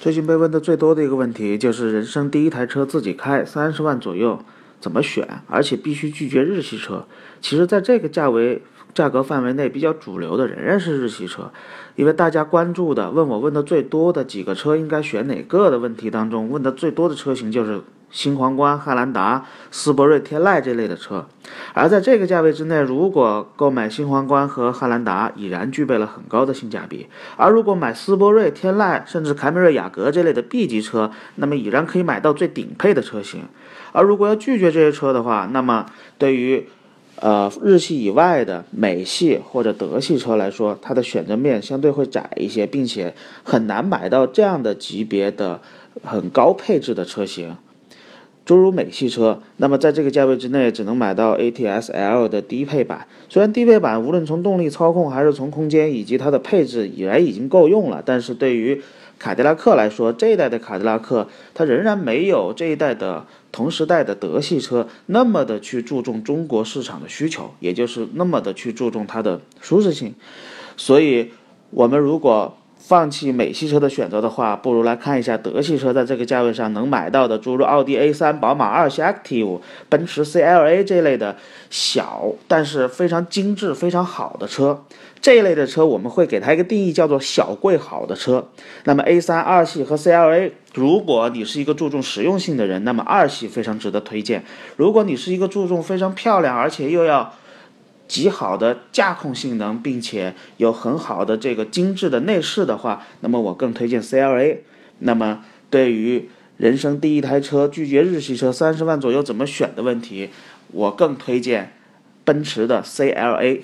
最近被问的最多的一个问题就是人生第一台车自己开，三十万左右怎么选？而且必须拒绝日系车。其实，在这个价位价格范围内，比较主流的仍然是日系车，因为大家关注的、问我问的最多的几个车应该选哪个的问题当中，问的最多的车型就是。新皇冠、汉兰达、斯铂瑞、天籁这类的车，而在这个价位之内，如果购买新皇冠和汉兰达，已然具备了很高的性价比；而如果买斯铂瑞、天籁，甚至凯美瑞、雅阁这类的 B 级车，那么已然可以买到最顶配的车型。而如果要拒绝这些车的话，那么对于呃日系以外的美系或者德系车来说，它的选择面相对会窄一些，并且很难买到这样的级别的很高配置的车型。诸如美系车，那么在这个价位之内，只能买到 ATS L 的低配版。虽然低配版无论从动力操控还是从空间以及它的配置，已然已经够用了，但是对于凯迪拉克来说，这一代的凯迪拉克它仍然没有这一代的同时代的德系车那么的去注重中国市场的需求，也就是那么的去注重它的舒适性。所以，我们如果放弃美系车的选择的话，不如来看一下德系车在这个价位上能买到的，诸如奥迪 A3、宝马二系 Active、奔驰 CLA 这类的小但是非常精致、非常好的车。这一类的车我们会给它一个定义，叫做小贵好的车。那么 A3 二系和 CLA，如果你是一个注重实用性的人，那么二系非常值得推荐；如果你是一个注重非常漂亮而且又要极好的驾控性能，并且有很好的这个精致的内饰的话，那么我更推荐 CLA。那么对于人生第一台车拒绝日系车三十万左右怎么选的问题，我更推荐奔驰的 CLA。